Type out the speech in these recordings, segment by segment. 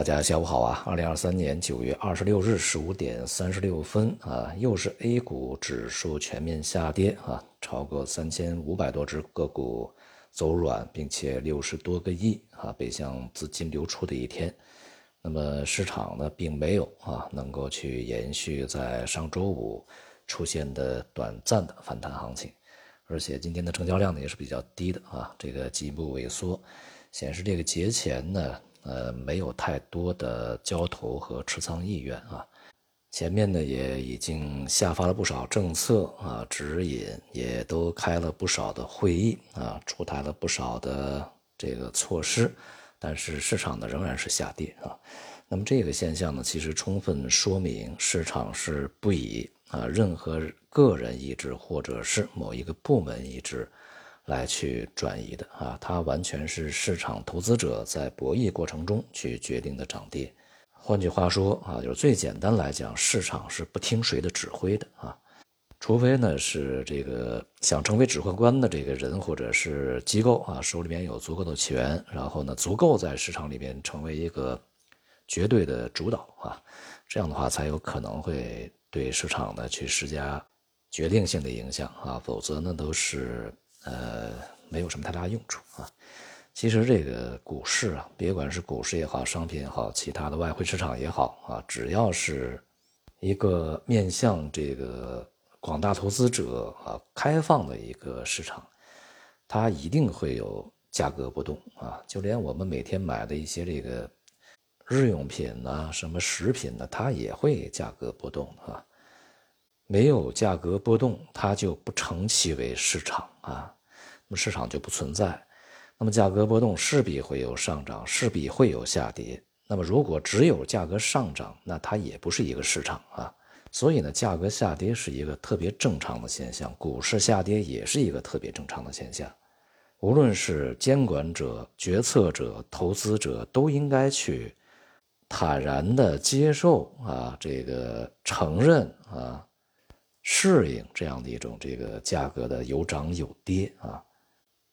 大家下午好啊！二零二三年九月二十六日十五点三十六分啊，又是 A 股指数全面下跌啊，超过三千五百多只个股走软，并且六十多个亿啊北向资金流出的一天。那么市场呢，并没有啊能够去延续在上周五出现的短暂的反弹行情，而且今天的成交量呢也是比较低的啊，这个进一步萎缩，显示这个节前呢。呃，没有太多的交投和持仓意愿啊。前面呢也已经下发了不少政策啊指引，也都开了不少的会议啊，出台了不少的这个措施，但是市场呢仍然是下跌啊。那么这个现象呢，其实充分说明市场是不以啊任何个人意志或者是某一个部门意志。来去转移的啊，它完全是市场投资者在博弈过程中去决定的涨跌。换句话说啊，就是最简单来讲，市场是不听谁的指挥的啊，除非呢是这个想成为指挥官的这个人或者是机构啊，手里面有足够的权，然后呢足够在市场里面成为一个绝对的主导啊，这样的话才有可能会对市场呢去施加决定性的影响啊，否则呢都是。呃，没有什么太大用处啊。其实这个股市啊，别管是股市也好，商品也好，其他的外汇市场也好啊，只要是一个面向这个广大投资者啊开放的一个市场，它一定会有价格波动啊。就连我们每天买的一些这个日用品呐，什么食品呢，它也会价格波动啊。没有价格波动，它就不成其为市场啊，那么市场就不存在。那么价格波动势必会有上涨，势必会有下跌。那么如果只有价格上涨，那它也不是一个市场啊。所以呢，价格下跌是一个特别正常的现象，股市下跌也是一个特别正常的现象。无论是监管者、决策者、投资者，都应该去坦然的接受啊，这个承认啊。适应这样的一种这个价格的有涨有跌啊，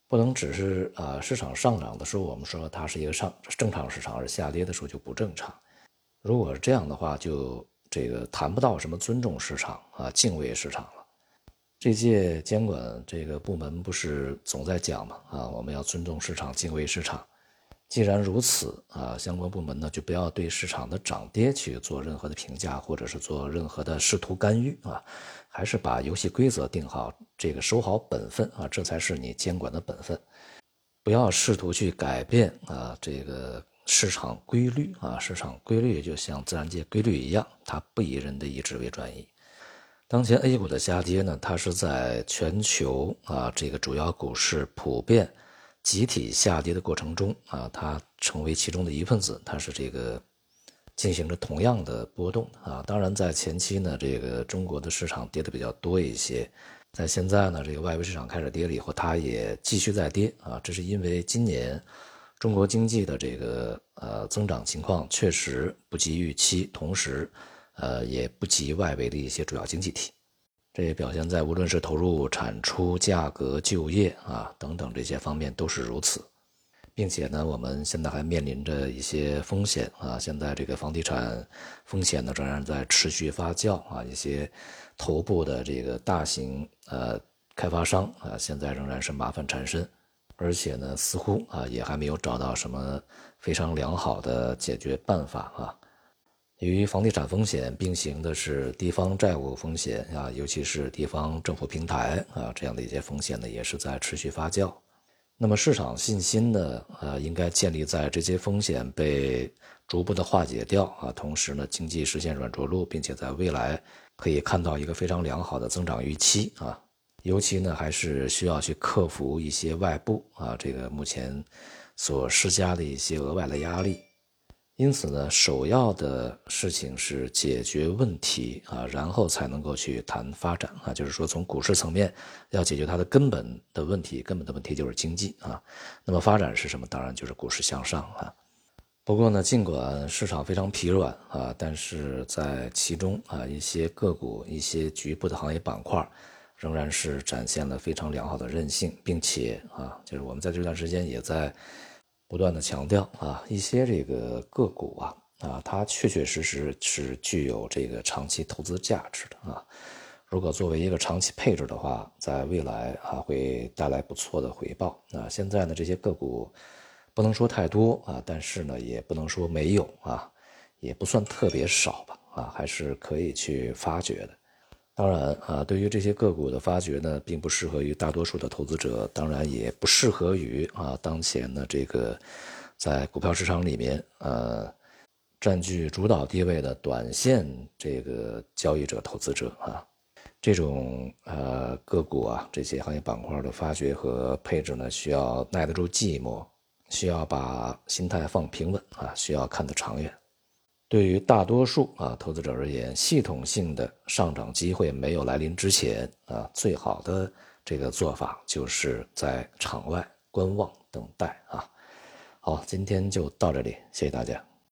不能只是啊市场上涨的时候我们说它是一个上正常市场，而下跌的时候就不正常。如果是这样的话，就这个谈不到什么尊重市场啊、敬畏市场了。这届监管这个部门不是总在讲嘛啊，我们要尊重市场、敬畏市场。既然如此啊，相关部门呢就不要对市场的涨跌去做任何的评价，或者是做任何的试图干预啊，还是把游戏规则定好，这个守好本分啊，这才是你监管的本分。不要试图去改变啊这个市场规律啊，市场规律就像自然界规律一样，它不以人的意志为转移。当前 A 股的下跌呢，它是在全球啊这个主要股市普遍。集体下跌的过程中啊，它成为其中的一份子，它是这个进行着同样的波动啊。当然，在前期呢，这个中国的市场跌的比较多一些，在现在呢，这个外围市场开始跌了以后，它也继续在跌啊。这是因为今年中国经济的这个呃增长情况确实不及预期，同时呃也不及外围的一些主要经济体。这也表现在无论是投入、产出、价格、就业啊等等这些方面都是如此，并且呢，我们现在还面临着一些风险啊。现在这个房地产风险呢仍然在持续发酵啊，一些头部的这个大型呃开发商啊，现在仍然是麻烦缠身，而且呢，似乎啊也还没有找到什么非常良好的解决办法啊。与房地产风险并行的是地方债务风险啊，尤其是地方政府平台啊这样的一些风险呢，也是在持续发酵。那么市场信心呢，呃，应该建立在这些风险被逐步的化解掉啊，同时呢，经济实现软着陆，并且在未来可以看到一个非常良好的增长预期啊。尤其呢，还是需要去克服一些外部啊这个目前所施加的一些额外的压力。因此呢，首要的事情是解决问题啊，然后才能够去谈发展啊。就是说，从股市层面要解决它的根本的问题，根本的问题就是经济啊。那么发展是什么？当然就是股市向上啊。不过呢，尽管市场非常疲软啊，但是在其中啊，一些个股、一些局部的行业板块，仍然是展现了非常良好的韧性，并且啊，就是我们在这段时间也在。不断的强调啊，一些这个个股啊啊，它确确实实是具有这个长期投资价值的啊。如果作为一个长期配置的话，在未来啊会带来不错的回报。那现在呢，这些个股不能说太多啊，但是呢也不能说没有啊，也不算特别少吧啊，还是可以去发掘的。当然啊，对于这些个股的发掘呢，并不适合于大多数的投资者，当然也不适合于啊当前的这个在股票市场里面呃占据主导地位的短线这个交易者、投资者啊。这种呃个股啊，这些行业板块的发掘和配置呢，需要耐得住寂寞，需要把心态放平稳啊，需要看得长远。对于大多数啊投资者而言，系统性的上涨机会没有来临之前啊，最好的这个做法就是在场外观望等待啊。好，今天就到这里，谢谢大家。